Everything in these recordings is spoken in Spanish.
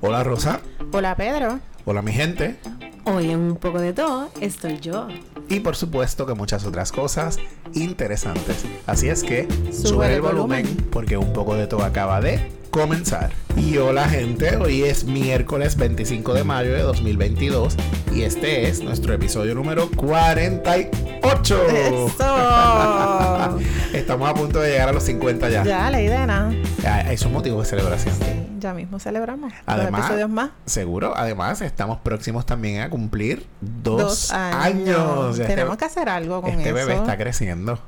Hola Rosa. Hola Pedro. Hola mi gente. Hoy en un poco de todo estoy yo. Y por supuesto que muchas otras cosas interesantes. Así es que Sube el volumen. porque un poco de todo acaba de comenzar. Y hola gente, hoy es miércoles 25 de mayo de 2022 y este es nuestro episodio número 48. Eso. Estamos a punto de llegar a los 50 ya. ya, ley de nada. Es motivo de celebración. Sí, ya mismo celebramos. Además- Dos episodios más. Seguro, además estamos próximos también a cumplir dos, Dos años. Tenemos este, que hacer algo con este eso. bebé está creciendo.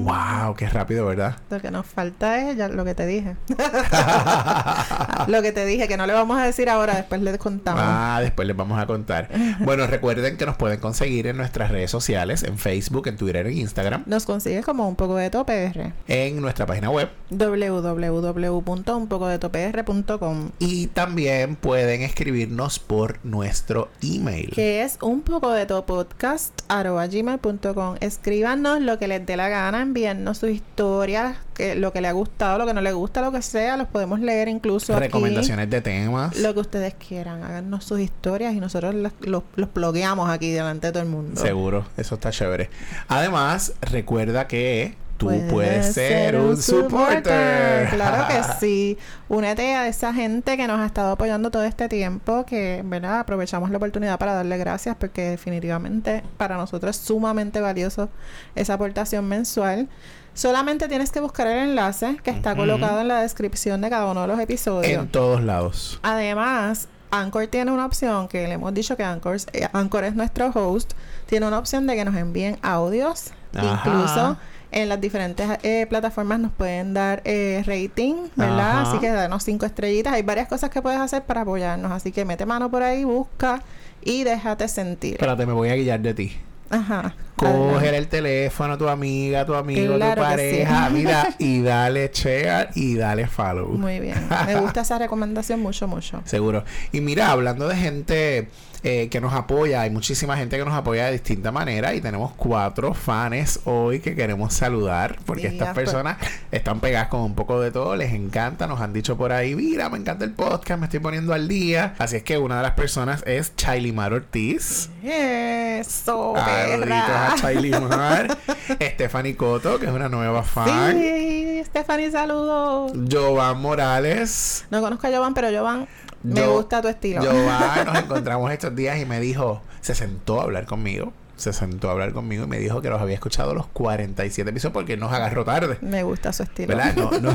Wow, qué rápido, ¿verdad? Lo que nos falta es ya lo que te dije. lo que te dije, que no le vamos a decir ahora, después le contamos. Ah, después les vamos a contar. Bueno, recuerden que nos pueden conseguir en nuestras redes sociales, en Facebook, en Twitter, en Instagram, Nos consigues como un poco de tope en nuestra página web www.unpocodetopr.com y también pueden escribirnos por nuestro email. que es un poco de gmail.com escríbanos lo que les dé la gana envíennos sus historias que, lo que le ha gustado lo que no le gusta lo que sea los podemos leer incluso aquí. Recomendaciones de temas. lo que ustedes quieran háganos sus historias y nosotros los, los blogueamos aquí delante de todo el mundo Seguro, eso está chévere. Además, recuerda que tú Puedes puedes ser un supporter. Claro que sí. Únete a esa gente que nos ha estado apoyando todo este tiempo, que, ¿verdad? Aprovechamos la oportunidad para darle gracias porque definitivamente para nosotros es sumamente valioso esa aportación mensual. Solamente tienes que buscar el enlace que está colocado en la descripción de cada uno de los episodios. En todos lados. Además, Anchor tiene una opción que le hemos dicho que Anchor, eh, Anchor es nuestro host. Tiene una opción de que nos envíen audios. Ajá. Incluso en las diferentes eh, plataformas nos pueden dar eh, rating, ¿verdad? Ajá. Así que danos cinco estrellitas. Hay varias cosas que puedes hacer para apoyarnos. Así que mete mano por ahí, busca y déjate sentir. Espérate, me voy a guiar de ti. Ajá. Coger el teléfono a tu amiga, tu amigo, Claro tu pareja, sí. mira, y dale share y dale follow. Muy bien. Me gusta esa recomendación mucho, mucho. Seguro. Y mira, hablando de gente eh, que nos apoya, hay muchísima gente que nos apoya de distinta manera y tenemos cuatro fans hoy que queremos saludar porque Diga, estas pues. personas están pegadas con un poco de todo, les encanta, nos han dicho por ahí, mira, me encanta el podcast, me estoy poniendo al día. Así es que una de las personas es Chailimar Ortiz. Eso, a Chailimar. Stephanie Coto, que es una nueva fan. Sí, Stephanie, saludos. Jovan Morales. No conozco a Jovan, pero Jovan, me Yo- gusta tu estilo. Jovan nos encontramos estos días y me dijo, se sentó a hablar conmigo. Se sentó a hablar conmigo y me dijo que los había escuchado los 47 episodios porque nos agarró tarde. Me gusta su estilo. ¿Verdad? No, no.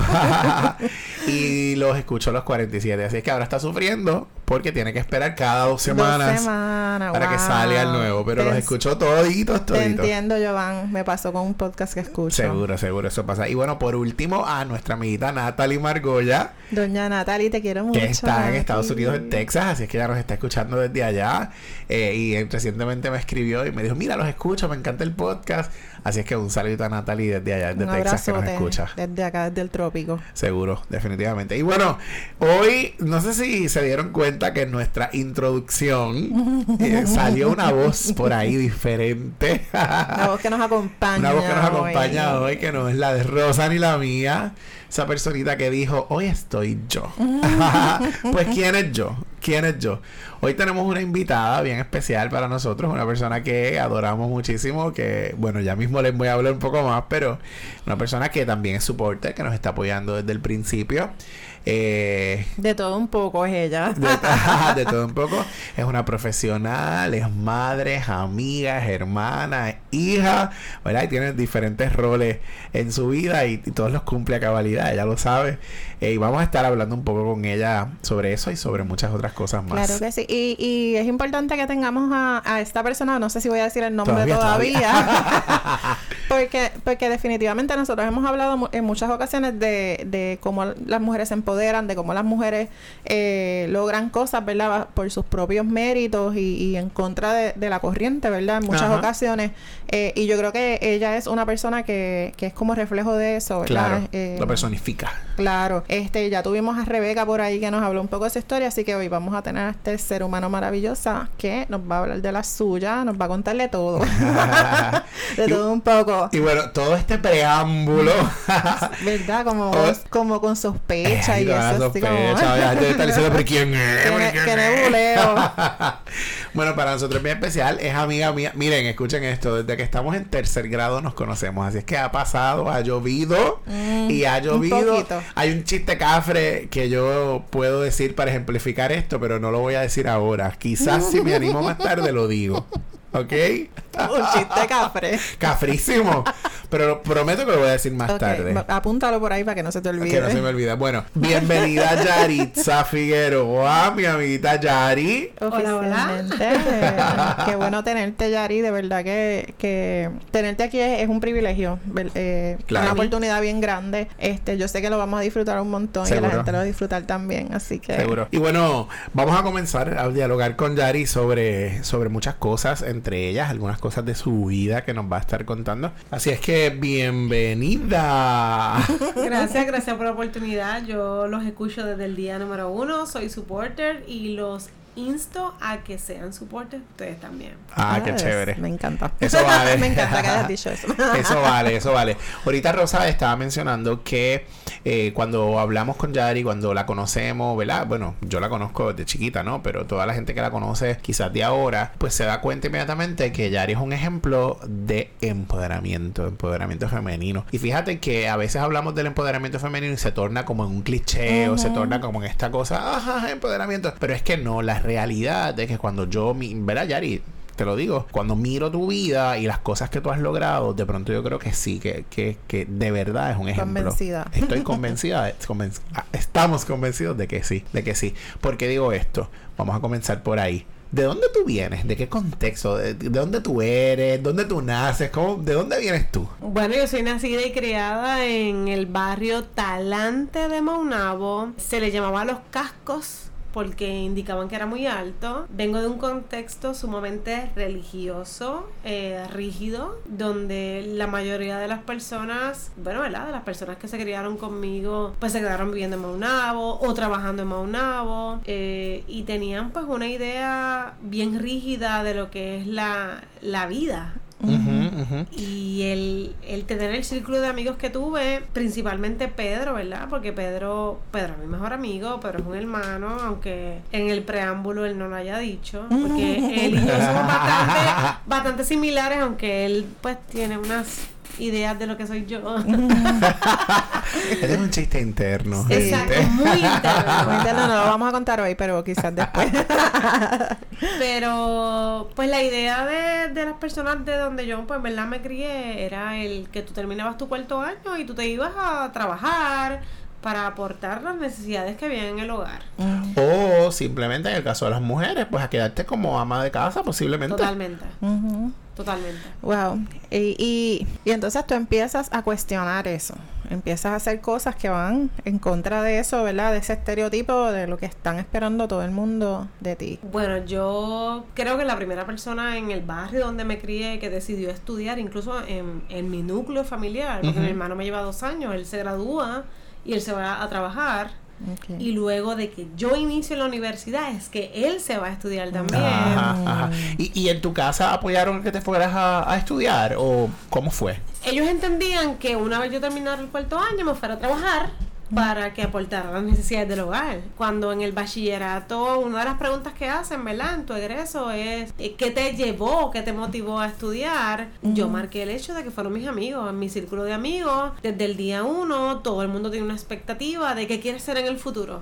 y los escuchó los 47. Así es que ahora está sufriendo porque tiene que esperar cada dos semanas Dos semanas, para que salga el nuevo. Pero Te los escuchó toditos, Te toditos. entiendo, Jovan. Me pasó con un podcast que escucho. Seguro, seguro, eso pasa. Y bueno, por último, a nuestra amiguita Natalie Margoya, Doña Natalie, te quiero mucho. que está en. Estados Unidos, en Texas, así es que ella nos está escuchando desde allá. Eh, y recientemente me escribió y me dijo, mira, los escucho, me encanta el podcast. Así es que un saludito a Natalie desde allá, desde Un Texas, que nos escucha. Desde acá, desde el trópico. Seguro, definitivamente. Y bueno, hoy no sé si se dieron cuenta que en nuestra introducción eh, salió una voz por ahí diferente. Una voz que nos acompaña. Una voz que nos hoy. acompaña hoy, que no es la de Rosa ni la mía. Esa personita que dijo, hoy estoy yo. pues, ¿quién es yo? ¿Quién es yo? Hoy tenemos una invitada bien especial para nosotros, una persona que adoramos muchísimo, que, bueno, ya mismo les voy a hablar un poco más, pero una persona que también es supporter, que nos está apoyando desde el principio. Eh, De todo un poco es ella. de, de todo un poco. Es una profesional, es madre, es amiga, es hermana, es hija, ¿verdad? Y tiene diferentes roles en su vida y, y todos los cumple a cabalidad, ella lo sabe. Eh, y vamos a estar hablando un poco con ella sobre eso y sobre muchas otras cosas más. Claro que sí. Y, y es importante que tengamos a, a esta persona, no sé si voy a decir el nombre Todavía, todavía, porque, porque definitivamente nosotros hemos hablado en muchas ocasiones de, de cómo las mujeres se empoderan, de cómo las mujeres eh, logran cosas, ¿verdad? Por sus propios méritos y, y en contra de, de la corriente, ¿verdad? En muchas Ajá. ocasiones. Eh, y yo creo que ella es una persona que, que es como reflejo de eso, ¿verdad? Claro, Eh, lo personifica. Claro, este, ya tuvimos a Rebeca por ahí que nos habló un poco de esa historia, así que hoy vamos a tener a este ser humano maravillosa que nos va a hablar de la suya, nos va a contarle todo. de Y- todo un poco. Y bueno, todo este preámbulo. ¿Verdad? Como, Oh. como con sospecha Ay, y así como... está diciendo, pero ¿quién es? Qué ¿Pero ne- quién qué es?" nebuleo. bueno, para nosotros es bien especial, es amiga mía. Miren, escuchen esto, desde que estamos en tercer grado nos conocemos, así es que ha pasado, ha llovido Mm, y ha llovido. Hay un chiste cafre que yo puedo decir para ejemplificar esto, pero no lo voy a decir ahora. Quizás si me animo más tarde lo digo. ¿Ok? un chiste cafre. Cafrísimo. Pero prometo que lo voy a decir más tarde. apúntalo por ahí para que no se te olvide. Que no se me olvida. Bueno, bienvenida Yaritza Figueroa, mi amiguita Yari. Hola, hola. Qué bueno tenerte, Yari. De verdad que, que tenerte aquí es, es un privilegio. eh, Claro. Una oportunidad bien grande. Este, yo sé que lo vamos a disfrutar un montón y la gente lo va a disfrutar también. Así que. Seguro. Y bueno, vamos a comenzar a dialogar con Yari sobre, sobre muchas cosas, entre ellas algunas cosas de su vida que nos va a estar contando. Así es que bienvenida. Gracias, gracias por la oportunidad. Yo los escucho desde el día número uno, soy supporter y los insto a que sean supporters ustedes también. Ah, qué chévere. Me encanta. Eso vale. me encanta que hayas dicho eso. Eso vale, eso vale. Ahorita Rosa estaba mencionando que eh, cuando hablamos con Yari, cuando la conocemos, ¿verdad? Bueno, yo la conozco desde chiquita, ¿no? Pero toda la gente que la conoce quizás de ahora, pues se da cuenta inmediatamente que Yari es un ejemplo de empoderamiento, empoderamiento femenino. Y fíjate que a veces hablamos del empoderamiento femenino y se torna como en un cliché o se torna como en esta cosa, ajá, empoderamiento. Pero es que no, la realidad es que cuando yo, mi- ¿verdad, Yari? te lo digo, cuando miro tu vida y las cosas que tú has logrado, de pronto yo creo que sí, que, que, que de verdad es un ejemplo. Convencida. Estoy convencida, de- convenc- ah, estamos convencidos de que sí, de que sí. ¿Por qué digo esto? Vamos a comenzar por ahí. ¿De dónde tú vienes? ¿De qué contexto? ¿De, de dónde tú eres? ¿Dónde tú naces? ¿Cómo, ¿De dónde vienes tú? Bueno, yo soy nacida y criada en el barrio Talante de Maunabo. Se le llamaba Los Cascos porque indicaban que era muy alto. Vengo de un contexto sumamente religioso, eh, rígido, donde la mayoría de las personas, bueno, ¿verdad? De las personas que se criaron conmigo, pues se quedaron viviendo en Maunabo o trabajando en Maunabo eh, y tenían pues una idea bien rígida de lo que es la, la vida. Y el, el tener el círculo de amigos que tuve, principalmente Pedro, ¿verdad? Porque Pedro, Pedro es mi mejor amigo, Pedro es un hermano, aunque en el preámbulo él no lo haya dicho, porque él y yo somos bastante, bastante similares, aunque él pues tiene unas ideas de lo que soy yo. Ese es un chiste interno. Sí. Exacto, muy interno. Bueno, no, no lo vamos a contar hoy, pero quizás después. Pero, pues la idea de, de las personas de donde yo, pues, verdad, me crié era el que tú terminabas tu cuarto año y tú te ibas a trabajar para aportar las necesidades que había en el hogar. O simplemente en el caso de las mujeres, pues a quedarte como ama de casa posiblemente. Totalmente. Totalmente. Wow. Y, y, y entonces tú empiezas a cuestionar eso. Empiezas a hacer cosas que van en contra de eso, ¿verdad? De ese estereotipo de lo que están esperando todo el mundo de ti. Bueno, yo creo que la primera persona en el barrio donde me crié que decidió estudiar, incluso en, en mi núcleo familiar, porque mi hermano me lleva dos años, él se gradúa y él se va a trabajar. Y luego de que yo inicie la universidad es que él se va a estudiar también. Ajá, ajá. ¿Y, ¿Y en tu casa apoyaron que te fueras a, a estudiar? ¿O cómo fue? Ellos entendían que una vez yo terminara el cuarto año me fuera a trabajar para que aportara las necesidades del hogar. Cuando en el bachillerato, una de las preguntas que hacen, ¿verdad? En tu egreso es eh, ¿qué te llevó, qué te motivó a estudiar? Yo marqué el hecho de que fueron mis amigos, en mi círculo de amigos, desde el día uno, todo el mundo tiene una expectativa de qué quieres ser en el futuro.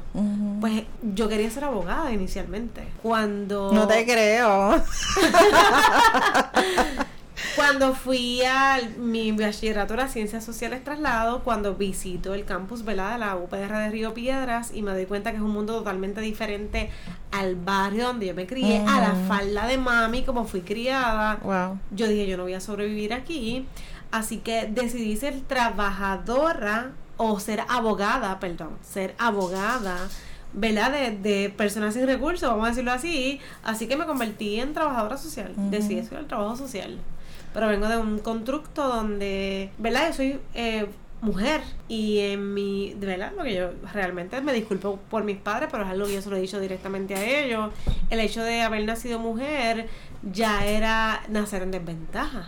Pues yo quería ser abogada inicialmente. Cuando No te creo. Cuando fui a mi bachillerato de Ciencias Sociales Traslado, cuando visito el campus ¿verdad? de la UPR de Río Piedras y me doy cuenta que es un mundo totalmente diferente al barrio donde yo me crié, a la Mm. falda de mami como fui criada. Wow. Yo dije, yo no voy a sobrevivir aquí. Así que decidí ser trabajadora o ser abogada, perdón, ser abogada, ¿verdad? De, de personas sin recursos, vamos a decirlo así. Así que me convertí en trabajadora social. Decidí estudiar el trabajo social. Pero vengo de un constructo donde, ¿verdad? Yo soy eh, mujer. Y en mi, de verdad, lo que yo realmente me disculpo por mis padres, pero es algo que yo se lo he dicho directamente a ellos. El hecho de haber nacido mujer ya era nacer en desventaja.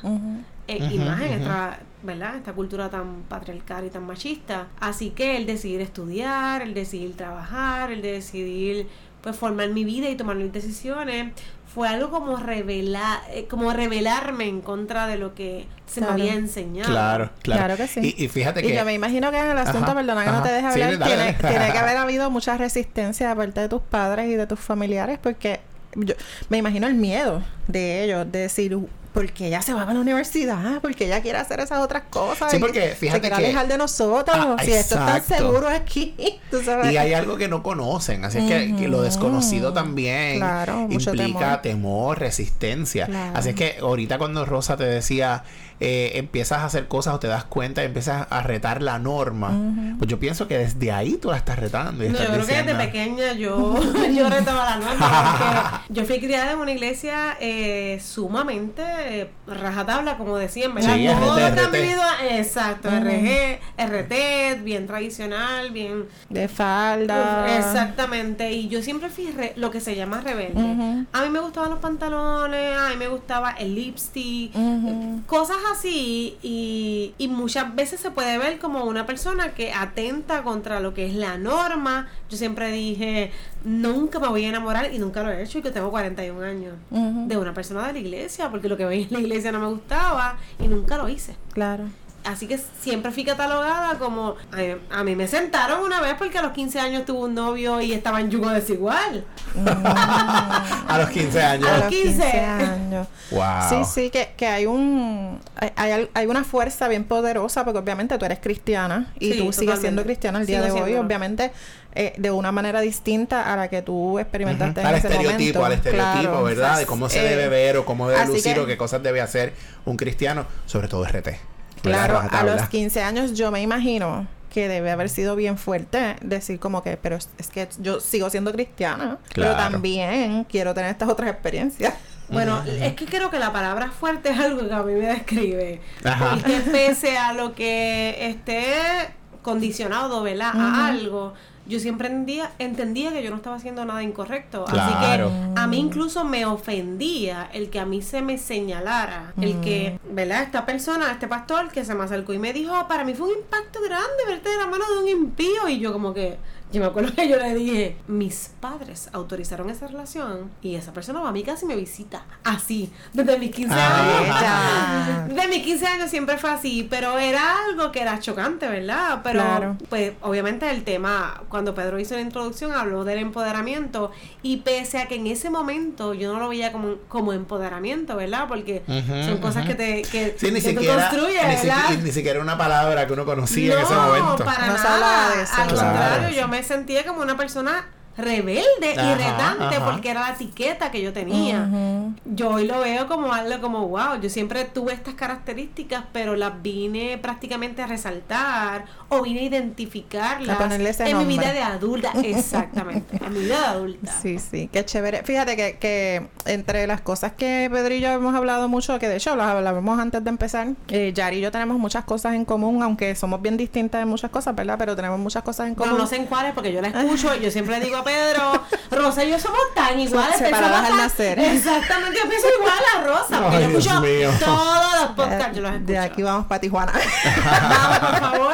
Eh, y Ujú, más en ujú. esta, ¿verdad? esta cultura tan patriarcal y tan machista. Así que el decidir estudiar, el decidir trabajar, el decidir pues formar mi vida y tomar mis decisiones fue algo como revelar eh, como revelarme en contra de lo que se Claro. me había enseñado. Claro, claro. Claro que sí. Y, y fíjate Y que. yo me imagino que en el asunto, Ajá, perdona que no te deje Sí, hablar, dale, tiene, dale. tiene que haber habido mucha resistencia de parte de tus padres y de tus familiares, porque yo me imagino el miedo de ellos, de decir, porque ella se va a la universidad, porque ella quiere hacer esas otras cosas. Sí, porque se fíjate quiere que- alejar de nosotros, Ah, si esto es tan seguro aquí, tú sabes. Y hay algo que no conocen, así es que, que lo desconocido también Claro, implica temor. temor, resistencia. Claro. Así es que ahorita cuando Rosa te decía, eh, empiezas a hacer cosas o te das cuenta y empiezas a retar la norma, pues yo pienso que desde ahí tú la estás retando. Y No, yo creo que desde pequeña yo, yo retaba la norma. Porque yo fui criada en una iglesia eh, sumamente eh, rajatabla, como decían, ¿verdad? Sí, Todo RT, RT. vivido, exacto, Ujú. RG, RT, bien tradicional, bien. De falda. Exactamente. Y yo siempre fui re- lo que se llama rebelde. A mí me gustaban los pantalones, a mí me gustaba el lipstick, cosas así y, y muchas veces se puede ver como una persona que atenta contra lo que es la norma. Yo siempre dije, nunca me voy a enamorar y nunca lo he hecho y que tengo 41 años Ujú. de una persona de la iglesia porque lo que veía en la iglesia no me gustaba y nunca lo hice. Claro. Así que siempre fui catalogada como... A mí, a mí me sentaron una vez porque a los 15 años tuve un novio y estaba en yugo desigual. A los 15 años. A A los los 15. 15 años. Wow. Sí, sí, que, que hay un hay, hay, al- una fuerza bien poderosa porque obviamente tú eres cristiana y Sí, tú sigues siendo cristiana el día Sigo de hoy, siéndolo. obviamente eh, de una manera distinta a la que tú experimentaste Ujú. en Al ese estereotipo, momento. al estereotipo, Claro. ¿verdad? De cómo se Eh, debe ver o cómo debe lucir que- o qué cosas debe hacer un cristiano, sobre todo RT. Claro, a los 15 años yo me imagino que debe haber sido bien fuerte decir como que, pero es, que yo sigo siendo cristiana, pero también quiero tener estas otras experiencias. Bueno, es que creo que la palabra fuerte es algo que a mí me describe. Ajá. Porque pese a lo que esté condicionado, ¿verdad? A algo, yo siempre entendía, entendía que yo no estaba haciendo nada incorrecto. Claro. Así que a mí incluso me ofendía el que a mí se me señalara, el que, ¿verdad? Esta persona, este pastor que se me acercó y me dijo, "Oh, para mí fue un impacto grande verte de la mano de un impío. Y yo como que, yo me acuerdo que yo le dije, mis padres autorizaron esa relación y esa persona va a mí casi me visita. Así, desde mis 15 Ah. años. De mis 15 años siempre fue así, pero era algo que era chocante, ¿verdad? Pero, Claro. pues, obviamente el tema, cuando Pedro hizo la introducción, habló del empoderamiento y pese a que en ese momento yo no lo veía como, como empoderamiento, ¿verdad? Porque son cosas que te que, Sí, ni que tú siquiera, construyes, ni, ¿verdad? ni siquiera una palabra que uno conocía no, en ese momento. para No nada. hablaba de eso, Al contrario, yo me sentía como una persona rebelde y retante ajá. porque era la etiqueta que yo tenía. Yo hoy lo veo como algo como, wow, yo siempre tuve estas características, pero las vine prácticamente a resaltar o vine a identificarlas A ponerle ese en mi vida de adulta. Exactamente, en mi vida de adulta. Sí, sí, qué chévere. Fíjate que, que entre las cosas que Pedro y yo hemos hablado mucho, que de hecho las hablábamos antes de empezar, eh, Yari y yo tenemos muchas cosas en común, aunque somos bien distintas en muchas cosas, ¿verdad? Pero tenemos muchas cosas en común. no sé en cuáles porque yo la escucho y yo siempre digo a Pedro, Rosa y yo somos tan iguales. separadas al nacer. Exactamente, yo pienso igual a Rosa. Porque Ay, yo Dios escucho mío. todos los podcasts, yo los escucho. de aquí vamos para Tijuana. Vamos, por favor.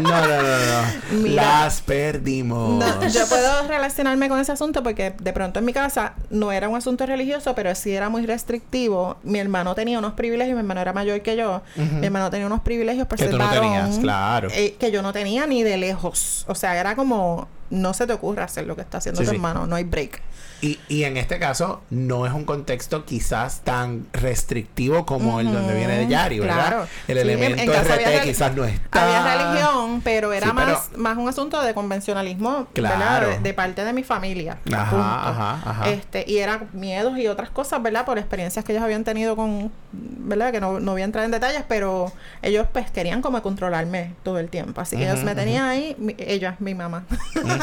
No, no, no, no. Mira. Las perdimos. No, yo puedo relacionarme con ese asunto porque de pronto en mi casa no era un asunto religioso, pero sí era muy restrictivo. Mi hermano tenía unos privilegios, mi hermano era mayor que yo. Mi hermano tenía unos privilegios por Que ser tú no varón, tenías, claro. eh, que yo no tenía ni de lejos. O sea, era como no se te ocurra hacer lo que está haciendo Sí, tu sí. hermano, no hay break. Y, y en este caso, no es un contexto quizás tan restrictivo como el donde viene de Yari, ¿verdad? Claro. El Sí, elemento en RT quizás no está. Había religión, pero era pero- más, más un asunto de convencionalismo, Claro. De, de parte de mi familia. Ajá, punto. ajá, ajá. Este, y eran miedos y otras cosas, ¿verdad? Por experiencias que ellos habían tenido con, ¿verdad? Que no, no voy a entrar en detalles, pero ellos pues querían como controlarme todo el tiempo. Así que ellos me tenían ahí, mi- ella, mi mamá.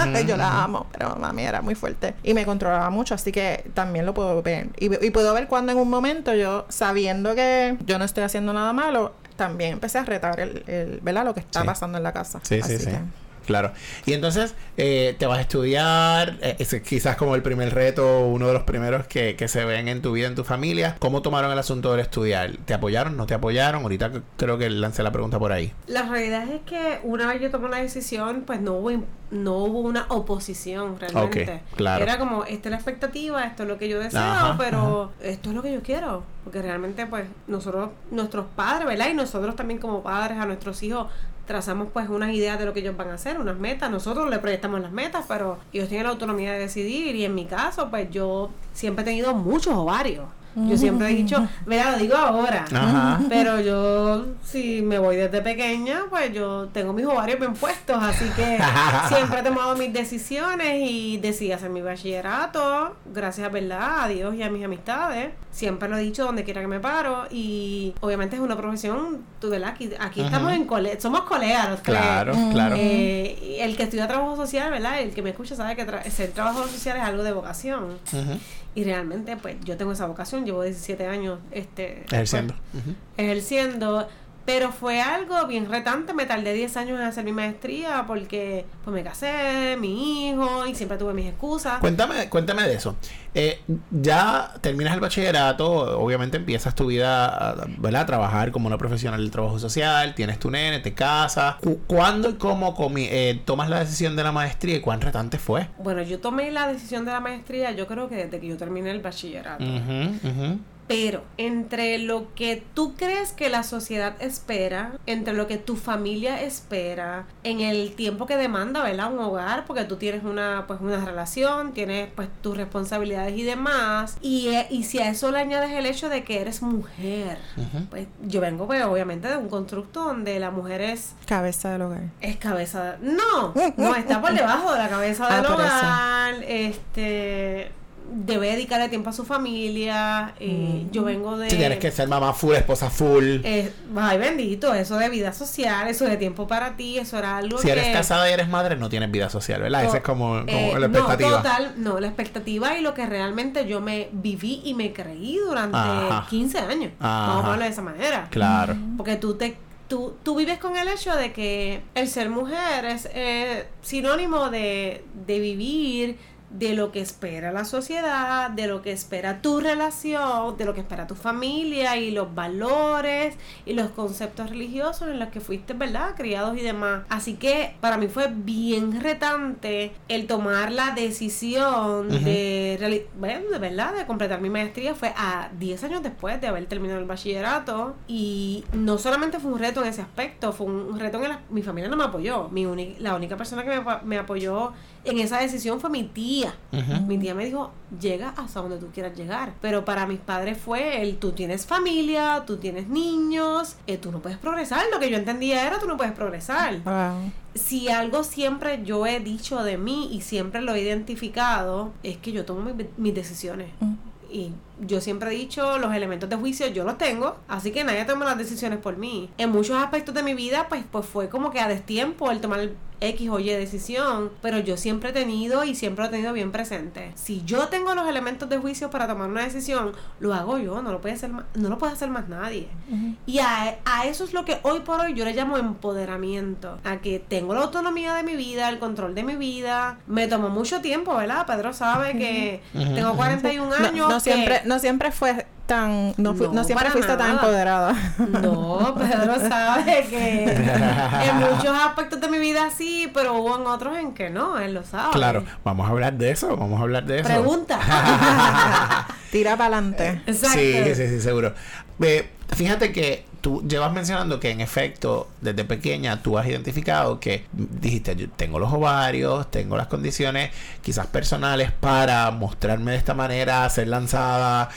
Yo la amo, pero mami era muy fuerte. Y me controlaba mucho, así que también lo puedo ver. Y, y puedo ver cuando en un momento yo, sabiendo que yo no estoy haciendo nada malo, también empecé a retar el, el ¿verdad? lo que está Sí. pasando en la casa. Sí, sí, Así sí. que- Claro. Y entonces, eh, te vas a estudiar, eh, ese quizás como el primer reto, uno de los primeros que, que se ven en tu vida, en tu familia. ¿Cómo tomaron el asunto del estudiar? ¿Te apoyaron? ¿No te apoyaron? Ahorita creo que lancé la pregunta por ahí. La realidad es que una vez yo tomé la decisión, pues no hubo, no hubo una oposición realmente. Claro. Era como, esta es la expectativa, esto es lo que yo deseo, Ajá, pero esto es lo que yo quiero. Porque realmente, pues, nosotros, nuestros padres, ¿verdad? Y nosotros también como padres a nuestros hijos trazamos pues unas ideas de lo que ellos van a hacer, unas metas. Nosotros le proyectamos las metas, pero ellos tienen la autonomía de decidir. Y en mi caso, pues yo siempre he tenido muchos ovarios. Yo siempre he dicho, mira, lo digo ahora. Ajá. Pero yo, si me voy desde pequeña, pues yo tengo mis ovarios bien puestos, así que siempre he tomado mis decisiones y decidí hacer mi bachillerato, gracias, ¿verdad? A Dios y a mis amistades. Siempre lo he dicho donde quiera que me paro y obviamente es una profesión, tú, ¿verdad? Aquí, aquí estamos en cole, somos colegas. los tres. Claro, claro. Eh, y el que estudia trabajo social, ¿verdad? El que me escucha sabe que tra- ser trabajo social es algo de vocación. Y realmente, pues yo tengo esa vocación, llevo 17 años este, Ejerciendo. pues, Ujú. ejerciendo. Pero fue algo bien retante, me tardé 10 años en hacer mi maestría porque pues me casé, mi hijo, y siempre tuve mis excusas. Cuéntame, cuéntame de eso. Eh, ya terminas el bachillerato, obviamente empiezas tu vida, ¿verdad? A trabajar como una profesional del trabajo social, tienes tu nene, te casas. Cu- ¿Cuándo y cómo comi- eh, tomas la decisión de la maestría y cuán retante fue? Bueno, yo tomé la decisión de la maestría, yo creo que desde que yo terminé el bachillerato. Ujú, ujú. Pero entre lo que tú crees que la sociedad espera, entre lo que tu familia espera, en el tiempo que demanda, ¿verdad? Un hogar, porque tú tienes una, pues, una relación, tienes pues tus responsabilidades y demás. Y, eh, y si a eso le añades el hecho de que eres mujer, pues yo vengo pues obviamente de un constructo donde la mujer es Cabeza del hogar. es cabeza. No, no, está por debajo de la cabeza Ah, del por eso. hogar. Este. Debe dedicarle tiempo a su familia. eh, Mm. Yo vengo de. Si tienes que ser mamá full, esposa full. eh, ay, bendito, eso de vida social, eso de tiempo para ti, eso era algo si que. eres casada y eres madre, no tienes vida social, ¿verdad? Esa es como, como Eh, la expectativa. No, total, no, la expectativa y lo que realmente yo me viví y me creí durante Ajá. 15 años. Ajá. Vamos a ponerlo de esa manera. Claro. Porque tú te tú, tú vives con el hecho de que el ser mujer es eh, sinónimo de, de vivir de lo que espera la sociedad, de lo que espera tu relación, de lo que espera tu familia y los valores y los conceptos religiosos en los que fuiste, ¿verdad? Criados y demás. Así que para mí fue bien retante el tomar la decisión de, bueno, de verdad, de completar mi maestría. Fue a 10 años después de haber terminado el bachillerato y no solamente fue un reto en ese aspecto, fue un reto en el, mi familia no me apoyó. Mi la única persona que me apoyó en esa decisión fue mi tía. Mi tía me dijo, llega hasta donde tú quieras llegar. Pero para mis padres fue el, tú tienes familia, tú tienes niños, eh, tú no puedes progresar. Lo que yo entendía era, tú no puedes progresar. Wow. Si algo siempre yo he dicho de mí y siempre lo he identificado, es que yo tomo mi- mis decisiones. Y yo siempre he dicho, los elementos de juicio yo los tengo, así que nadie toma las decisiones por mí. En muchos aspectos de mi vida, pues, pues fue como que a destiempo el tomar X o Y decisión, pero yo siempre he tenido y siempre lo he tenido bien presente. Si yo tengo los elementos de juicio para tomar una decisión, lo hago yo, no lo puede hacer más, no lo puede hacer más nadie. Y a, a eso es lo que hoy por hoy yo le llamo empoderamiento. A que tengo la autonomía de mi vida, el control de mi vida. Me tomó mucho tiempo, ¿verdad? Pedro sabe que tengo 41 No, años. no siempre, no siempre fue tan, no, fu- No, no siempre fuiste tan empoderada. No, Pedro sabe que en muchos aspectos de mi vida sí, pero hubo en otros en que no, él lo sabe. Claro, vamos a hablar de eso, vamos a hablar de eso. Pregunta. Tira para adelante. Exacto. Sí, sí, sí, seguro. Eh, fíjate que tú llevas mencionando que en efecto, desde pequeña tú has identificado que dijiste, yo tengo los ovarios, tengo las condiciones quizás personales para mostrarme de esta manera, ser lanzada,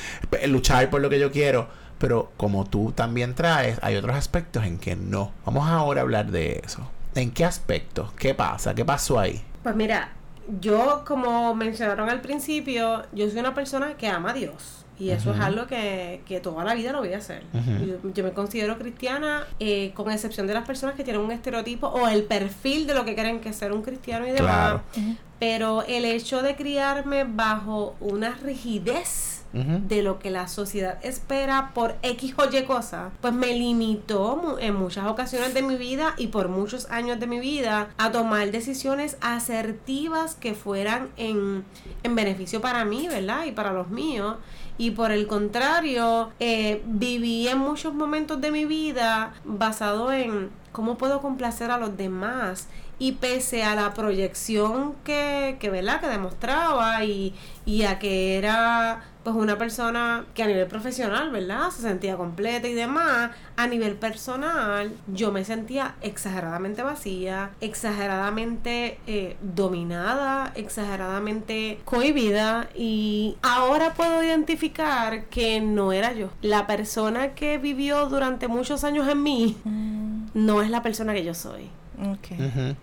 luchar por lo que yo quiero. Pero como tú también traes, hay otros aspectos en que no. Vamos ahora a hablar de eso. ¿En qué aspectos? ¿Qué pasa? ¿Qué pasó ahí? Pues mira, yo como mencionaron al principio, yo soy una persona que ama a Dios. Y eso es algo que, que toda la vida lo voy a hacer. Yo, yo me considero cristiana, eh, con excepción de las personas que tienen un estereotipo o el perfil de lo que creen que es ser un cristiano y demás. Claro. Pero el hecho de criarme bajo una rigidez de lo que la sociedad espera por X o Y cosas, pues me limitó en muchas ocasiones de mi vida y por muchos años de mi vida a tomar decisiones asertivas que fueran en, en beneficio para mí, ¿verdad? Y para los míos. Y por el contrario, eh, viví en muchos momentos de mi vida basado en cómo puedo complacer a los demás y pese a la proyección que, que, ¿verdad? que demostraba y, y a que era pues una persona que a nivel profesional, ¿verdad? Se sentía completa y demás. A nivel personal, yo me sentía exageradamente vacía, exageradamente eh, dominada, exageradamente cohibida y ahora puedo identificar que no era yo. La persona que vivió durante muchos años en mí mm. no es la persona que yo soy. Okay.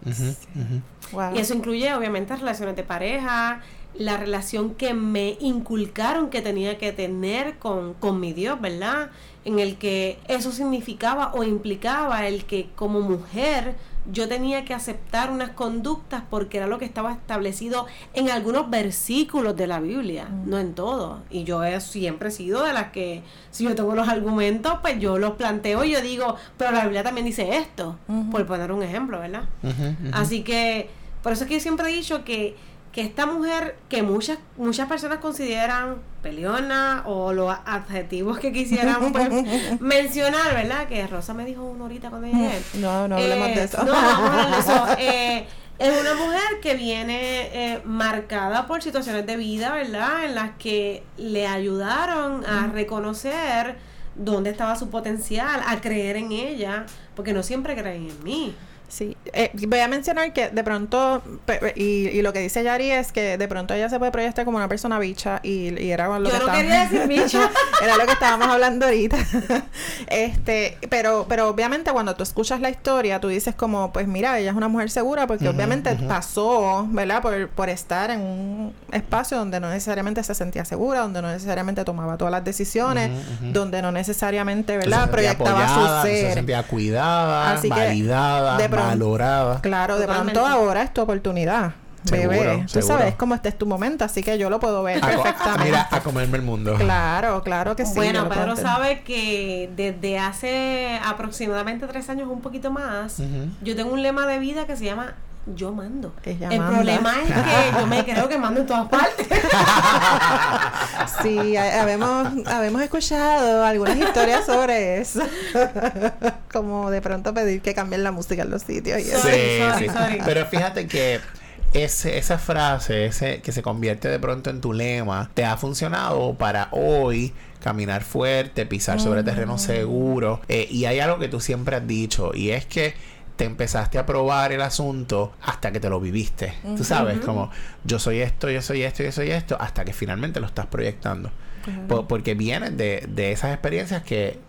Y eso incluye obviamente relaciones de pareja, la relación que me inculcaron que tenía que tener con, con mi Dios, ¿verdad? En el que eso significaba o implicaba el que como mujer yo tenía que aceptar unas conductas porque era lo que estaba establecido en algunos versículos de la Biblia, mm. no en todo. Y yo he siempre sido de las que, si yo tengo los argumentos, pues yo los planteo y yo digo, pero la Biblia también dice esto, por poner un ejemplo, ¿verdad? Así que, por eso es que yo siempre he dicho que que esta mujer que muchas muchas personas consideran peleona o los adjetivos que quisieran pues, mencionar, ¿verdad? Que Rosa me dijo una horita cuando llegué. No, no hablemos de eso. No, no de eso. Eh, es una mujer que viene eh, marcada por situaciones de vida, ¿verdad? En las que le ayudaron a reconocer dónde estaba su potencial, a creer en ella, porque no siempre creen en mí. Sí, eh, voy a mencionar que de pronto, y, y, lo que dice Yari es que de pronto ella se puede proyectar como una persona bicha y, y era lo Yo que no quería decir bicha. era lo que estábamos hablando ahorita. este, pero, pero obviamente cuando tú escuchas la historia, tú dices como, pues mira, ella es una mujer segura porque obviamente pasó, ¿verdad? Por, por estar en un espacio donde no necesariamente se sentía segura, donde no necesariamente tomaba todas las decisiones, donde no necesariamente, ¿verdad? Proyectaba su ser. Se sentía cuidada, validada valorada. Claro, de pronto ahora es tu oportunidad. bebé, tú sabes cómo este es tu momento, así que yo lo puedo ver perfectamente. Mira, a comerme el mundo. Claro, claro que sí. Bueno, Pedro sabe que desde hace aproximadamente tres años, un poquito más, yo tengo un lema de vida que se llama yo mando. el problema es que yo me creo que mando en todas partes. sí, habemos, habemos escuchado algunas historias sobre eso. Como de pronto pedir que cambien la música en los sitios. sí, sí. Pero fíjate que ese, esa frase, ese que se convierte de pronto en tu lema, te ha funcionado para hoy caminar fuerte, pisar sobre terreno seguro. Eh, y hay algo que tú siempre has dicho, y es que te empezaste a probar el asunto hasta que te lo viviste. Tú sabes, como yo soy esto, yo soy esto, yo soy esto, hasta que finalmente lo estás proyectando. porque vienen de, de esas experiencias que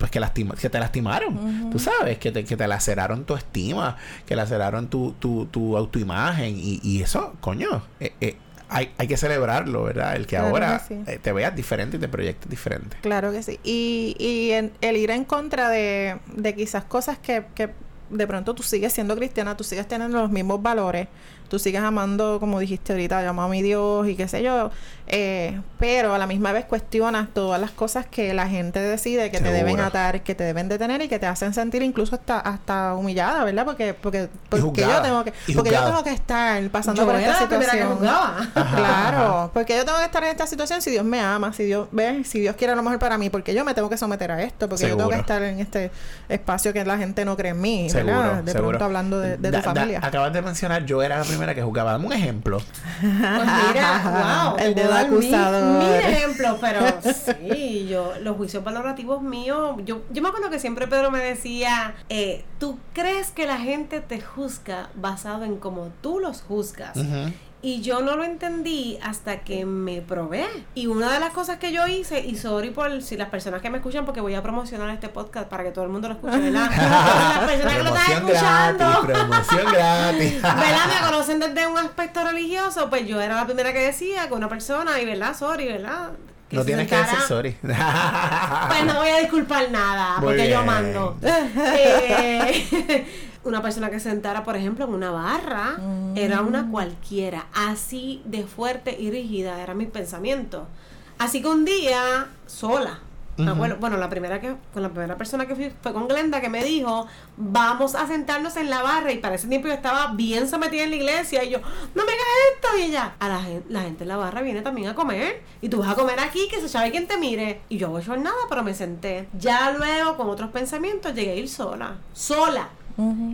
pues que, lastima, que te lastimaron. Tú sabes, que te, que te laceraron tu estima, que laceraron tu, tu, tu autoimagen. Y, y eso, coño, eh, eh, hay, hay, que celebrarlo, ¿verdad? El que ahora eh, te veas diferente y te proyectes diferente. Claro que sí. Y, y el ir en contra de, de quizás cosas que, que de pronto tú sigues siendo cristiana, tú sigues teniendo los mismos valores, tú sigues amando, como dijiste ahorita, llamo a mi Dios y qué sé yo, eh, pero a la misma vez cuestionas todas las cosas que la gente decide que te deben atar, que te deben detener y que te hacen sentir incluso hasta hasta humillada, ¿verdad? Porque porque, porque yo tengo que porque yo tengo que estar pasando por esta situación. claro, porque yo tengo que estar en esta situación si Dios me ama, si Dios ve, si Dios quiere lo mejor para mí, porque yo me tengo que someter a esto, porque yo tengo que estar en este espacio que la gente no cree en mí, ¿verdad? De pronto hablando de, tu familia. acabas de mencionar, yo era la primera que jugaba. Dame un ejemplo. Pues mira, wow, el de acusador. Mi, ejemplo, pero sí, yo, los juicios valorativos míos, yo, yo me acuerdo que siempre Pedro me decía, eh, ¿tú crees que la gente te juzga basado en cómo tú los juzgas? Y yo no lo entendí hasta que me probé. Y una de las cosas que yo hice, y sorry por si las personas que me escuchan, porque voy a promocionar este podcast para que todo el mundo lo escuche, ¿verdad? las personas que lo están escuchando. Gratis, promoción gratis. ¿Verdad? Me conocen desde un aspecto religioso, pues yo era la primera que decía que una persona, y verdad, sorry, ¿verdad? no tienes que decir sorry. pues no voy a disculpar nada, porque yo mando. eh, una persona que sentara, por ejemplo, en una barra, era una mm. cualquiera. Así de fuerte y rígida era mi pensamiento. Así que un día, sola, acuerdo- bueno, la primera que, con la primera persona que fui fue con Glenda que me dijo, vamos a sentarnos en la barra y para ese tiempo yo estaba bien sometida en la iglesia y yo, no me hagas esto y ella, a la gente, la gente en la barra viene también a comer y tú vas a comer aquí que se sabe quien te mire y yo voy a nada pero me senté. Ya luego con otros pensamientos llegué a ir sola, sola.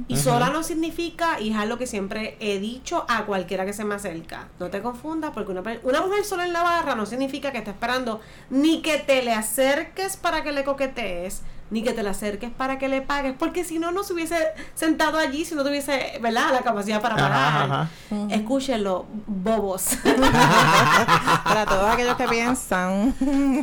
Y sola no significa, y es algo que siempre he dicho a cualquiera que se me acerca. No te confundas, porque una, una mujer sola en la barra no significa que está esperando ni que te le acerques para que le coquetees, ni que te le acerques para que le pagues, porque si no, no se hubiese sentado allí, si no tuviese, ¿verdad?, la capacidad para pagar. ajá. Escúchenlo, bobos. Para todos aquellos que piensan.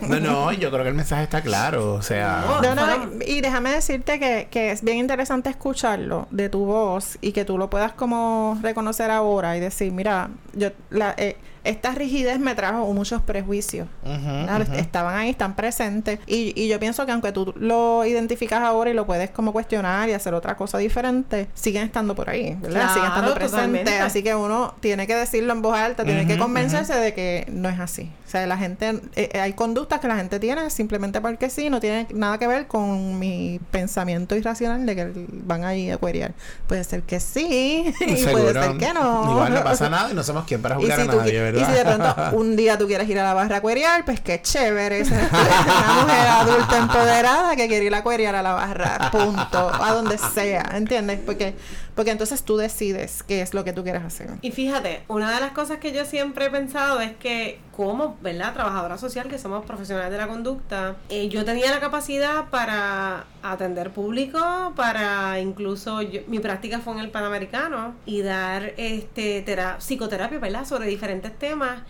No, no, yo creo que el mensaje está claro. O sea, No, no, y déjame decirte que, que es bien interesante escucharlo de tu voz y que tú lo puedas como reconocer ahora y decir, mira, yo la, eh, esta rigidez me trajo muchos prejuicios. ujú, ¿verdad? ujú. Estaban ahí, están presentes. Y, y yo pienso que aunque tú lo identificas ahora y lo puedes como cuestionar y hacer otra cosa diferente, siguen estando por ahí, ¿verdad? Claro, siguen estando presentes. Así que uno tiene que decirlo en voz alta, tiene que Ujú, convencerse de que no es así. O sea, la gente, eh, eh, hay conductas que la gente tiene simplemente porque sí, no tiene nada que ver con mi pensamiento irracional de que van ahí a cuerear. Puede ser que sí, y puede ser que no. Igual no pasa nada y no somos quién para Y juzgar si, a nadie, ¿verdad? y si de pronto un día tú quieres ir a la barra a cuerear, pues qué chévere. Esa es una mujer adulta empoderada que quiere ir a cuerear a la barra, punto. A donde sea, ¿entiendes? Porque, porque entonces tú decides qué es lo que tú quieres hacer. Y fíjate, una de las cosas que yo siempre he pensado es que como, ¿verdad? Trabajadora social, que somos profesionales de la conducta, eh, yo tenía la capacidad para atender público, para incluso, yo- mi práctica fue en el Panamericano y dar este tera- psicoterapia, ¿verdad? Sobre diferentes temas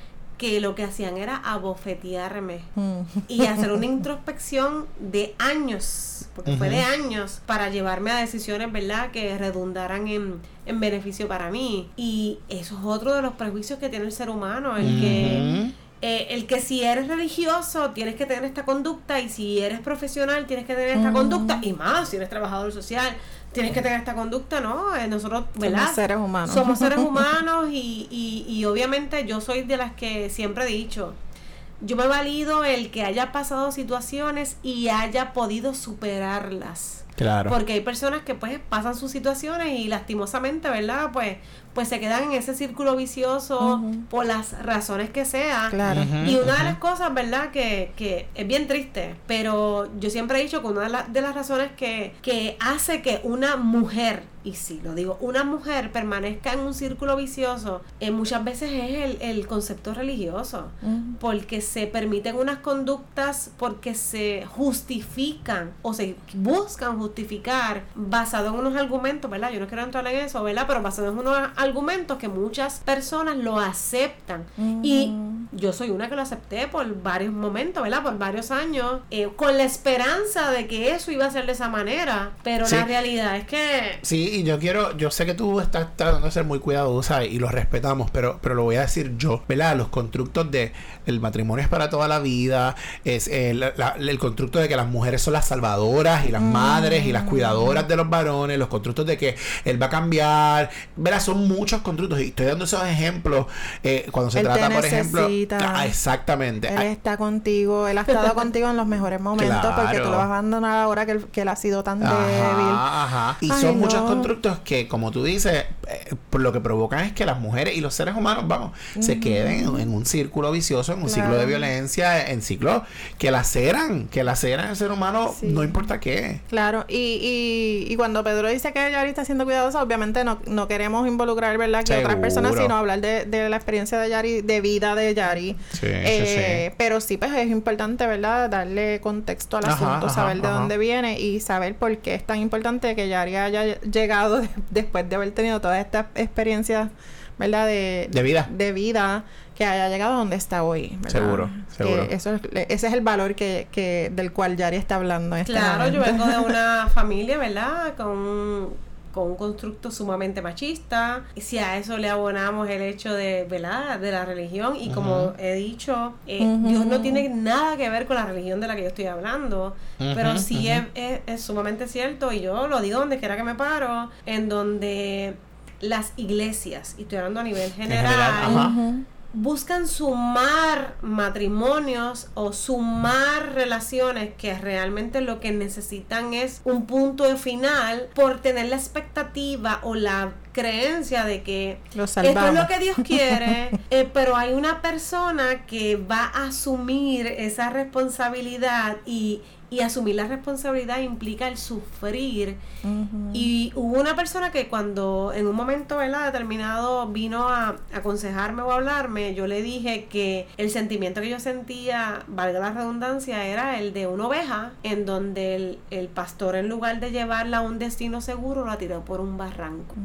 que lo que hacían era abofetearme Mm. y hacer una introspección de años, porque fue de años, para llevarme a decisiones, ¿verdad?, que redundaran en, en beneficio para mí. Y eso es otro de los prejuicios que tiene el ser humano, el que... Eh, el que si eres religioso tienes que tener esta conducta y si eres profesional tienes que tener esta conducta y más si eres trabajador social tienes que tener esta conducta, ¿no? Eh, nosotros, ¿verdad? Somos seres humanos. Somos seres humanos y, y, y obviamente yo soy de las que siempre he dicho, yo me valido el que haya pasado situaciones y haya podido superarlas. Claro. Porque hay personas que pues pasan sus situaciones y lastimosamente, ¿verdad? Pues, pues se quedan en ese círculo vicioso por las razones que sea. Claro. Ujú, Y una de las cosas, ¿verdad? Que, que es bien triste, pero yo siempre he dicho que una de, la- de las razones que, que hace que una mujer, y sí, lo digo, una mujer permanezca en un círculo vicioso, eh, muchas veces es el, el concepto religioso, porque se permiten unas conductas porque se justifican o se buscan justificar basado en unos argumentos, ¿verdad? Yo no quiero entrar en eso, ¿verdad? Pero basado en unos argumentos que muchas personas lo aceptan. Y yo soy una que lo acepté por varios momentos, ¿verdad? Por varios años, eh, con la esperanza de que eso iba a ser de esa manera, pero Sí. la realidad es que... Sí, y yo quiero, yo sé que tú estás tratando de ser muy cuidadosa y lo respetamos, pero, pero lo voy a decir yo, ¿verdad? Los constructos de el matrimonio es para toda la vida, es el, la- el constructo de que las mujeres son las salvadoras y las madres y las cuidadoras de los varones, los constructos de que él va a cambiar, ¿verdad? Son muchos constructos y estoy dando esos ejemplos eh, cuando se Él te trata, por ejemplo. Ah, exactamente. Él está contigo, él ha estado contigo en los mejores momentos porque tú lo vas a abandonar ahora que él, que él ha sido tan débil. Ajá. Y Ay, son muchos constructos que, como tú dices, eh, lo que provocan es que las mujeres y los seres humanos, vamos, se queden en, en un círculo vicioso, en un ciclo de violencia, en ciclos que laceran, que laceran al ser humano, Sí. no importa qué. Claro, y, y, y cuando Pedro dice que Yari está siendo cuidadosa, obviamente no, no queremos involucrar, ¿verdad? Que otras personas, Seguro. sino hablar de, de la experiencia de Yari, de vida de Yari. Sí, Eh, Pero sí, pues es importante, ¿verdad? Darle contexto al Ajá, asunto, ajá, saber de dónde viene y saber por qué es tan importante que Yari haya llegado de- después de haber tenido toda esta experiencia, ¿verdad? De, De vida. de vida, que haya llegado a donde está hoy. ¿verdad? Seguro, Que seguro. eso es- ese es el valor que, que del cual Yari está hablando. En este Claro, yo vengo de una familia, ¿verdad? Con con un constructo sumamente machista. Y si a eso le abonamos el hecho de, ¿verdad? De la religión. Y como he dicho, eh. Dios no tiene nada que ver con la religión de la que yo estoy hablando. pero sí es, es- es sumamente cierto. Y yo lo digo donde quiera que me paro. En donde las iglesias, y estoy hablando a nivel general, general. Buscan sumar matrimonios o sumar relaciones que realmente lo que necesitan es un punto de final por tener la expectativa o la creencia de que esto es lo que Dios quiere, eh, pero hay una persona que va a asumir esa responsabilidad y, y asumir la responsabilidad implica el sufrir. Y hubo una persona que cuando en un momento ¿verdad? determinado vino a aconsejarme o a hablarme, yo le dije que el sentimiento que yo sentía, valga la redundancia, era el de una oveja, en donde el, el pastor en lugar de llevarla a un destino seguro, la tiró por un barranco.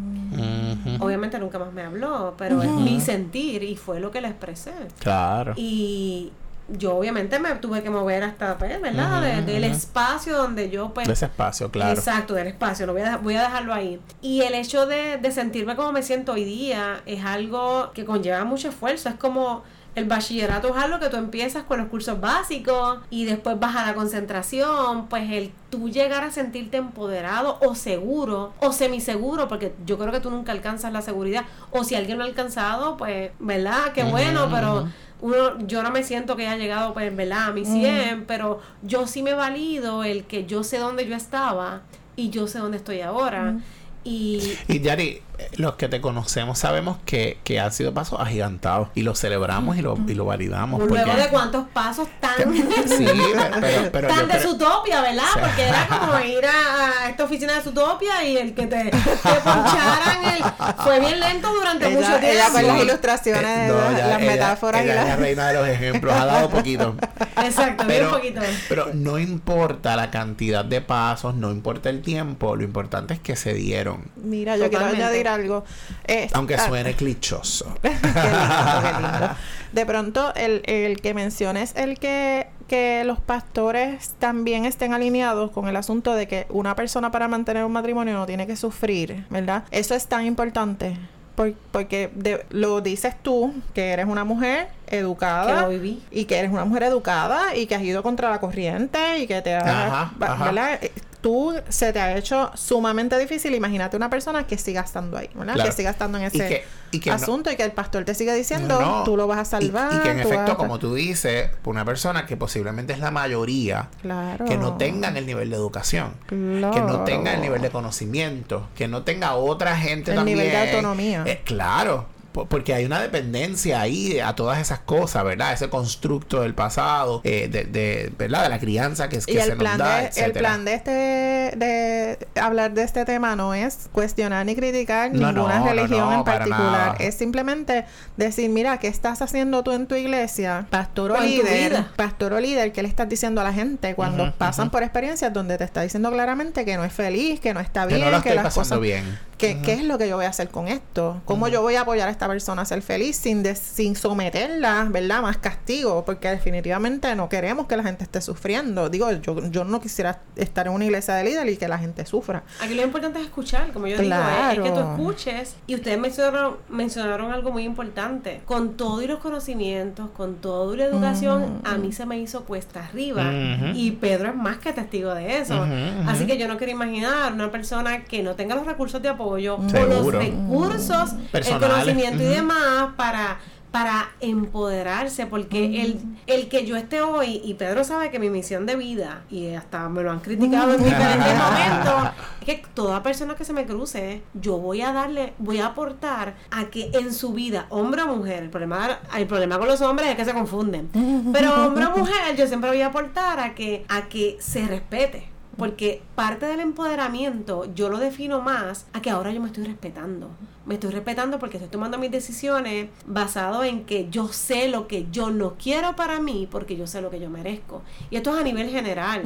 Obviamente nunca más me habló, pero es mi sentir y fue lo que le expresé. Claro. Y yo obviamente me tuve que mover hasta, pues, ¿verdad? De- del espacio donde yo, pues... De ese espacio, claro. Exacto, del espacio, lo voy a, voy a dejarlo ahí. Y el hecho de, de sentirme como me siento hoy día es algo que conlleva mucho esfuerzo. Es como el bachillerato es algo que tú empiezas con los cursos básicos y después vas a la concentración. Pues el tú llegar a sentirte empoderado o seguro o semiseguro, porque yo creo que tú nunca alcanzas la seguridad. O si alguien lo ha alcanzado, pues, ¿verdad? Qué bueno, pero. Uno, yo no me siento que haya llegado, pues, ¿verdad? A mi 100, pero yo sí me valido el que yo sé dónde yo estaba y yo sé dónde estoy ahora. Y Y Yari, los que te conocemos sabemos que, que han sido pasos agigantados y lo celebramos y lo, y lo validamos. luego porque- de cuántos pasos tan, Sí, pero, pero tan de creo- Zootopia, ¿verdad? Porque era como ir a, a esta oficina de Zootopia y el que te, te poncharan el... Fue bien lento durante Ella- mucho tiempo. ella con las Sí. ilustraciones, Eh, no, las, ya- las ella- metáforas ella y es la reina de los ejemplos, ha dado poquito. Exacto, bien Pero, poquito. pero no importa la cantidad de pasos, no importa el tiempo, lo importante es que se dieron. Mira, yo Totalmente. quiero añadir algo. Es- Aunque ah, suene clichoso. qué lindo, qué lindo. De pronto, el, el que menciones el que, que los pastores también estén alineados con el asunto de que una persona para mantener un matrimonio no tiene que sufrir, ¿verdad? Eso es tan importante. por- porque de- lo dices tú, que eres una mujer Que educada lo viví. y que eres una mujer educada y que has ido contra la corriente y que te ha, Ajá, va- ajá. ¿verdad? Eh, Tú se te ha hecho sumamente difícil. Imagínate una persona que siga estando ahí, ¿verdad? Claro. Que siga estando en Y ese que, y que no- asunto y que el pastor te siga diciendo, no, tú lo vas a salvar. Y, que en efecto, a- como tú dices, una persona que posiblemente es la mayoría, Claro. que no tengan el nivel de educación, que no tenga el nivel de conocimiento, que no tenga otra gente El también. nivel de autonomía. Eh, claro, porque hay una dependencia ahí a todas esas cosas, ¿verdad? Ese constructo del pasado, eh, de, de- ¿verdad? De la crianza que, es- que Y se el nos plan, da, de, el plan de este de hablar de este tema no es cuestionar ni criticar No, ninguna no, religión no, en particular. Es simplemente decir, mira, ¿qué estás haciendo tú en tu iglesia? Pastor o líder. Pastor o líder, ¿qué le estás diciendo a la gente cuando pasan por experiencias donde te está diciendo claramente que no es feliz, que no está Que bien, no la que estoy las pasando cosas bien. ¿Qué, Ujú. qué es lo que yo voy a hacer con esto? ¿Cómo yo voy a apoyar a esta persona a ser feliz sin, des- sin someterla, ¿verdad? Más castigo, porque definitivamente no queremos que la gente esté sufriendo. Digo, yo, yo no quisiera estar en una iglesia de líder y que la gente sufra. Aquí lo importante es escuchar, como yo digo, es- es, que tú Claro. escuches. Y ustedes mencionaron, mencionaron algo muy importante. Con todo y los conocimientos, con todo y la educación, a mí se me hizo cuesta arriba. Ujú. Y Pedro es más que testigo de eso. Ujú, ujú. Así que yo no quiero imaginar una persona que no tenga los recursos de apoyo o los recursos, el Personales. Conocimiento y Ujú. demás para para empoderarse porque el, el que yo esté hoy y Pedro sabe que mi misión de vida y hasta me lo han criticado en diferentes momentos es que toda persona que se me cruce yo voy a darle voy a aportar a que en su vida hombre o mujer el problema el problema con los hombres es que se confunden pero hombre o mujer yo siempre voy a aportar a que a que se respete porque parte del empoderamiento yo lo defino más a que ahora yo me estoy respetando. Me estoy respetando porque estoy tomando mis decisiones basado en que yo sé lo que yo no quiero para mí porque yo sé lo que yo merezco. Y esto es a nivel general.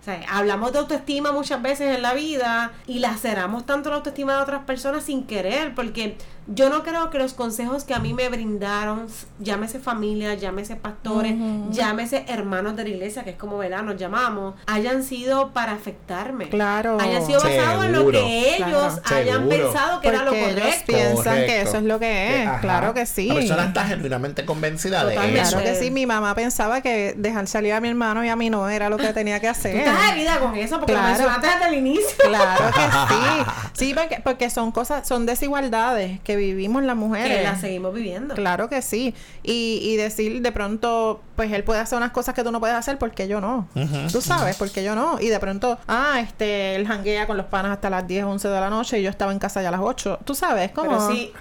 O sea, hablamos de autoestima muchas veces en la vida y laceramos tanto la autoestima de otras personas sin querer porque yo no creo que los consejos que a mí me brindaron, llámese familia, llámese pastores, llámese hermanos de la iglesia, que es como ¿verdad? nos llamamos, hayan sido para afectarme. Claro. Hayan sido basados en lo que ellos Claro. hayan Seguro. pensado que era lo ellos correcto. piensan que eso es lo que es. claro que sí. La persona está genuinamente convencida Totalmente. de eso. Claro que sí, mi mamá pensaba que dejar salir a mi hermano y a mí no era lo que tenía que Tú hacer. estás herida con eso porque Claro. lo mencionaste desde el inicio. Claro que sí. Sí, porque, porque son cosas, son desigualdades que vivimos las mujeres. Que las seguimos viviendo. Claro que sí. Y, y decir de pronto, pues él puede hacer unas cosas que tú no puedes hacer porque yo no. Tú sabes, porque yo no. Y de pronto, ah, este, él janguea con los panas hasta las 10, 11 de la noche y yo estaba en casa ya a las 8. Tú sabes, como... Pero sí.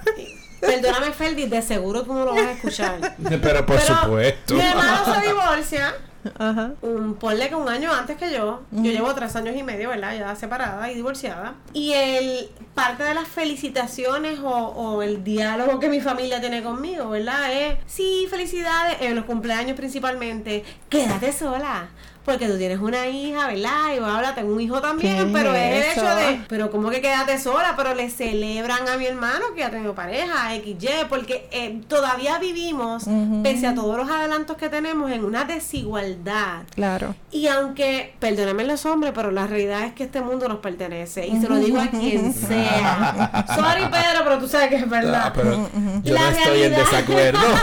Perdóname, Ferdi, de seguro tú no lo vas a escuchar. Pero por Pero supuesto. Mi hermano se divorcia. Ajá. un, ponle que un año antes que yo. Yo llevo tres años y medio, ¿verdad? Ya separada y divorciada. Y el parte de las felicitaciones o, o el diálogo que mi familia tiene conmigo, ¿verdad? Es, sí, felicidades, en los cumpleaños principalmente, quédate sola. Porque tú tienes una hija, ¿verdad? Y ahora tengo un hijo también, ¿Qué pero es el hecho de, pero como que quédate sola, pero le celebran a mi hermano que ha tenido pareja, XY, porque eh, todavía vivimos, pese a todos los adelantos que tenemos, en una desigualdad. Claro. Y aunque, perdónenme los hombres, pero la realidad es que este mundo nos pertenece. Y se lo digo a quien sea. Sorry, Pedro, pero tú sabes que es verdad. Ah, pero yo La no estoy en realidad- desacuerdo.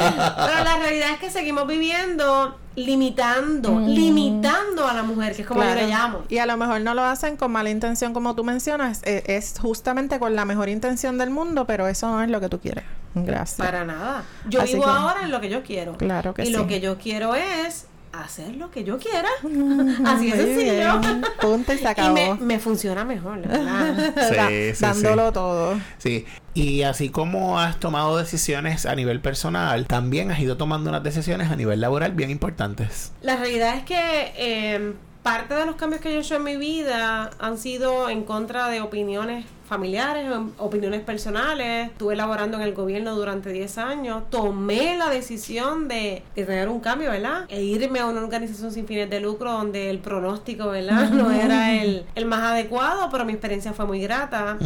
Pero la realidad es que seguimos viviendo limitando, limitando a la mujer, que es como Claro. yo le llamo. Y a lo mejor no lo hacen con mala intención, como tú mencionas. e- Es, justamente con la mejor intención del mundo, pero eso no es lo que tú quieres. Gracias. Para nada. Yo Así vivo que- ahora en lo que yo quiero. Claro que y sí. lo que yo quiero es hacer lo que yo quiera. Así de Muy sencillo. Punto y se Y acabó. me, me funciona mejor, la verdad. Da- Sí, sí, dándolo todo. Sí, y así como has tomado decisiones a nivel personal, también has ido tomando unas decisiones a nivel laboral bien importantes. La realidad es que eh, parte de los cambios que yo he hecho en mi vida han sido en contra de opiniones familiares, em, opiniones personales. Estuve laborando en el gobierno durante 10 años. Tomé la decisión de, de tener un cambio, ¿verdad? E irme a una organización sin fines de lucro donde el pronóstico, ¿verdad? No era el, el más adecuado, pero mi experiencia fue muy grata.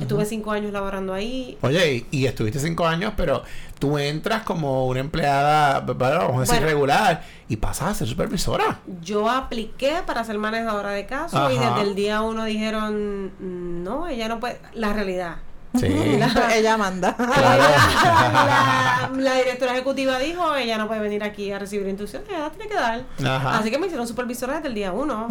Estuve 5 años laborando ahí. Oye, y, y estuviste cinco años, pero tú entras como una empleada, vamos a decir, Bueno. regular, y pasas a ser supervisora. Yo apliqué para ser manejadora de casos y desde el día uno dijeron, no, ella no puede, la realidad. Sí. Ella manda. Claro. la, la directora ejecutiva dijo, ella no puede venir aquí a recibir instrucciones, ella la tiene que dar. Ajá. Así que me hicieron supervisora desde el día uno,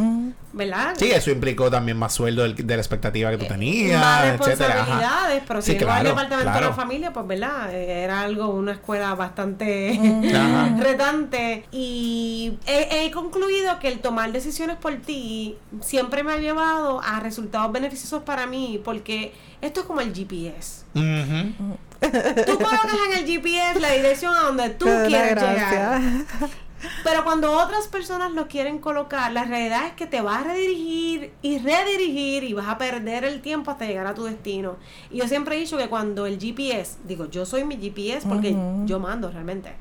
¿verdad? Sí, eso implicó también más sueldo del- de la expectativa que tú tenías, más etcétera. Ajá. responsabilidades, pero si Sí, al claro, departamento de claro. la familia, pues verdad, Eh, era algo, una escuela bastante Ajá. retante. Y he, he concluido que el tomar decisiones por ti siempre me ha llevado a resultados beneficiosos para mí, porque esto es como el GPS. Ujú. Tú colocas en el GPS la dirección a donde tú quieres llegar. Pero cuando otras personas lo quieren colocar, la realidad es que te vas a redirigir y redirigir y vas a perder el tiempo hasta llegar a tu destino. Y yo siempre he dicho que cuando el GPS, digo, yo soy mi GPS porque yo mando realmente.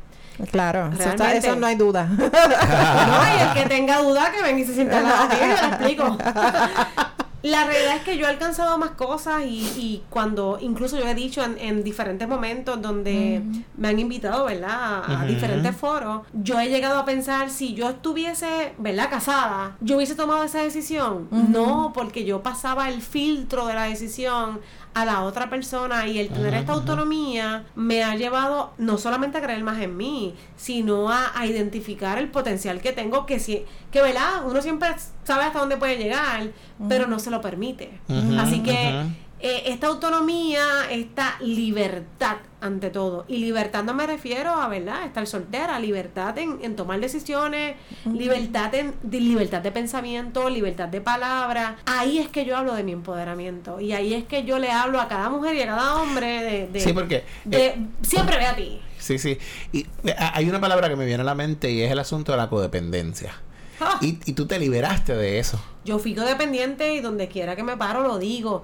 Claro, eso, está- Realmente. eso no hay duda. No, y el que tenga duda que venga y se sienta al lado yo le explico. La realidad es que yo he alcanzado más cosas y, y cuando, incluso yo he dicho en, en diferentes momentos donde me han invitado, ¿verdad? A, diferentes foros, yo he llegado a pensar si yo estuviese, ¿verdad? Casada, yo hubiese tomado esa decisión. No, porque yo pasaba el filtro de la decisión a la otra persona y el tener esta autonomía me ha llevado no solamente a creer más en mí, sino a, a identificar el potencial que tengo, que si, que verdad, uno siempre sabe hasta dónde puede llegar, pero no se lo permite. Así que. Eh, esta autonomía, esta libertad ante todo, y libertad no me refiero a, ¿verdad?, estar soltera, libertad en, en tomar decisiones, libertad en de, libertad de pensamiento, libertad de palabra. Ahí es que yo hablo de mi empoderamiento y ahí es que yo le hablo a cada mujer y a cada hombre de, de- Sí, porque... de eh, siempre ve a ti. sí, sí. Y eh, hay una palabra que me viene a la mente y es el asunto de la codependencia. Y, y tú te liberaste de eso. Yo fui codependiente y donde quiera que me paro lo digo.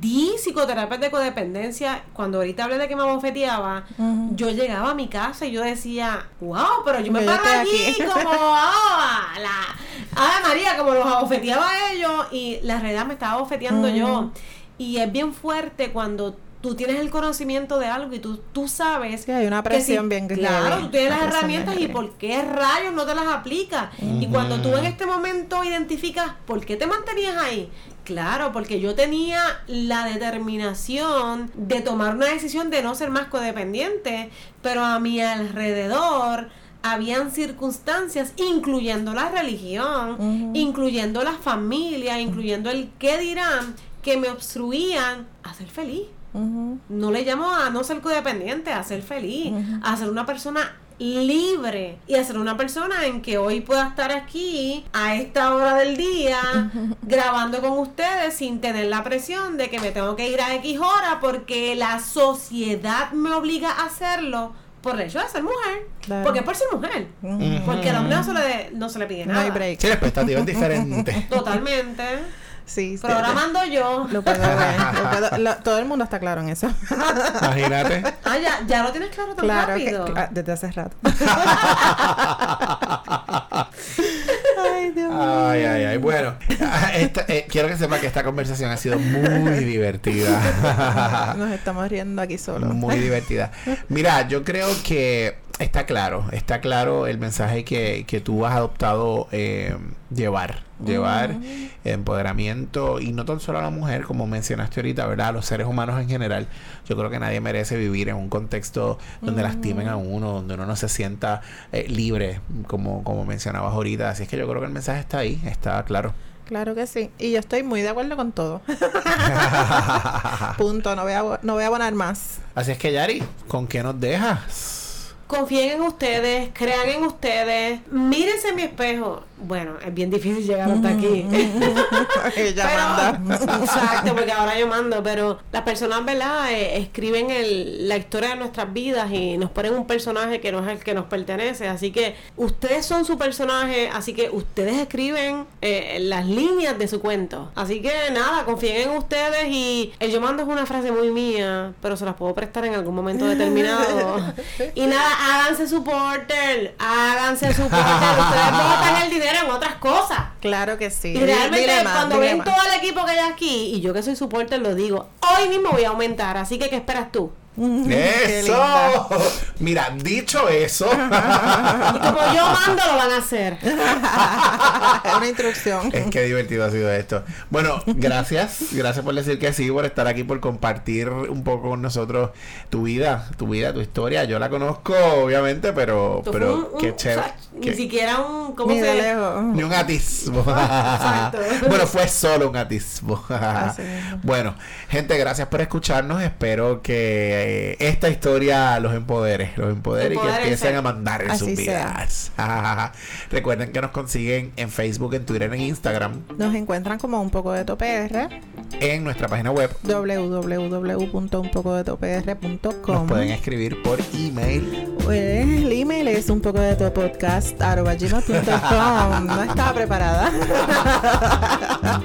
Di psicoterapia de codependencia. Cuando ahorita hablé de que me abofeteaba, yo llegaba a mi casa y yo decía, wow, pero yo me Yo paro allí aquí". como, ah, la Ave María, como los abofeteaba a ellos y la realidad me estaba abofeteando yo. Y es bien fuerte cuando tú tienes el conocimiento de algo y tú, tú sabes Sí, hay una si- presión bien Claro, heavy. tú tienes las herramientas y por qué rayos no te las aplicas. Y cuando tú en este momento identificas por qué te mantenías ahí, claro, porque yo tenía la determinación de tomar una decisión de no ser más codependiente, pero a mi alrededor habían circunstancias, incluyendo la religión, incluyendo la familia, incluyendo el qué dirán, que me obstruían a ser feliz. No le llamo a no ser codependiente, a ser feliz, a ser una persona libre y a ser una persona en que hoy pueda estar aquí a esta hora del día grabando con ustedes sin tener la presión de que me tengo que ir a X hora porque la sociedad me obliga a hacerlo por el hecho de ser mujer. Claro. Porque es por ser mujer. Porque al hombre no se le, no se le pide No nada. hay break. Sí, la expectativa es diferente. Totalmente. Sí, sí. Programando yo. Lo puedo ver. lo puedo- lo- todo el mundo está claro en eso. Imagínate. Ah, ya, ya lo tienes claro tan claro, que, rápido. cla- desde hace rato. Ay, Dios mío. Ay, ay, ay. Bueno, esta- eh, quiero que sepa que esta conversación ha sido muy divertida. Nos estamos riendo aquí solos. Muy divertida. Mira, yo creo que está claro, está claro el mensaje que, que tú has adoptado eh, llevar. Llevar empoderamiento y no tan solo a la mujer, como mencionaste ahorita, ¿verdad? A los seres humanos en general. Yo creo que nadie merece vivir en un contexto donde lastimen a uno, donde uno no se sienta eh, libre, como, como mencionabas ahorita. Así es que yo creo que el mensaje está ahí, está claro. Claro que sí. Y yo estoy muy de acuerdo con todo. Punto. No voy a, no voy a abonar más. Así es que, Yari, ¿con qué nos dejas? Confíen en ustedes, crean en ustedes, mírense en mi espejo. Bueno, es bien difícil llegar hasta aquí. Ella Pero- manda. Exacto, porque ahora yo mando, pero las personas, ¿verdad? Eh, escriben el- la historia de nuestras vidas y nos ponen un personaje que no es el que nos pertenece. Así que ustedes son su personaje, así que ustedes escriben eh, las líneas de su cuento. Así que nada, confíen en ustedes y el yo mando es una frase muy mía, pero se las puedo prestar en algún momento determinado. y nada, háganse supporter, háganse supporter. Ustedes botan el dinero en otras cosas. Claro que sí. Y realmente Dile cuando ven todo el equipo que hay aquí, y yo que soy supporter lo digo, hoy mismo voy a aumentar, así que ¿qué esperas tú? Qué ¡Eso! Mira, dicho eso, Y como yo mando, lo van a hacer. Una instrucción. es que divertido ha sido esto. Bueno, gracias, gracias por decir que sí, por estar aquí, por compartir un poco con nosotros tu vida, tu vida, tu historia. Yo la conozco, obviamente, pero, pero un- qué chévere. o sea, que- Ni siquiera un. ¿Cómo Ni se lejos. Ni un atisbo. Exacto. bueno, fue solo un atisbo. Bueno, gente, gracias por escucharnos. Espero que eh, esta historia los empodere, los empodere y que empiecen a mandar en Así sus vidas. Recuerden que nos consiguen en Facebook, en Twitter, en Instagram, Nos encuentran como un poco de topr en nuestra página web. www.unpocodetopr.com Nos pueden escribir por email. Pues, el email es un poco de tu podcast. No estaba preparada.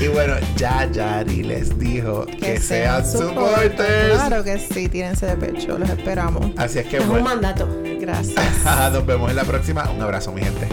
Y bueno, ya Yari les dijo que, sean supporters. Claro que sí, tírense de pecho, los esperamos. Así es que Es un bueno, mandato. Gracias. nos vemos en la próxima. Un abrazo, mi gente.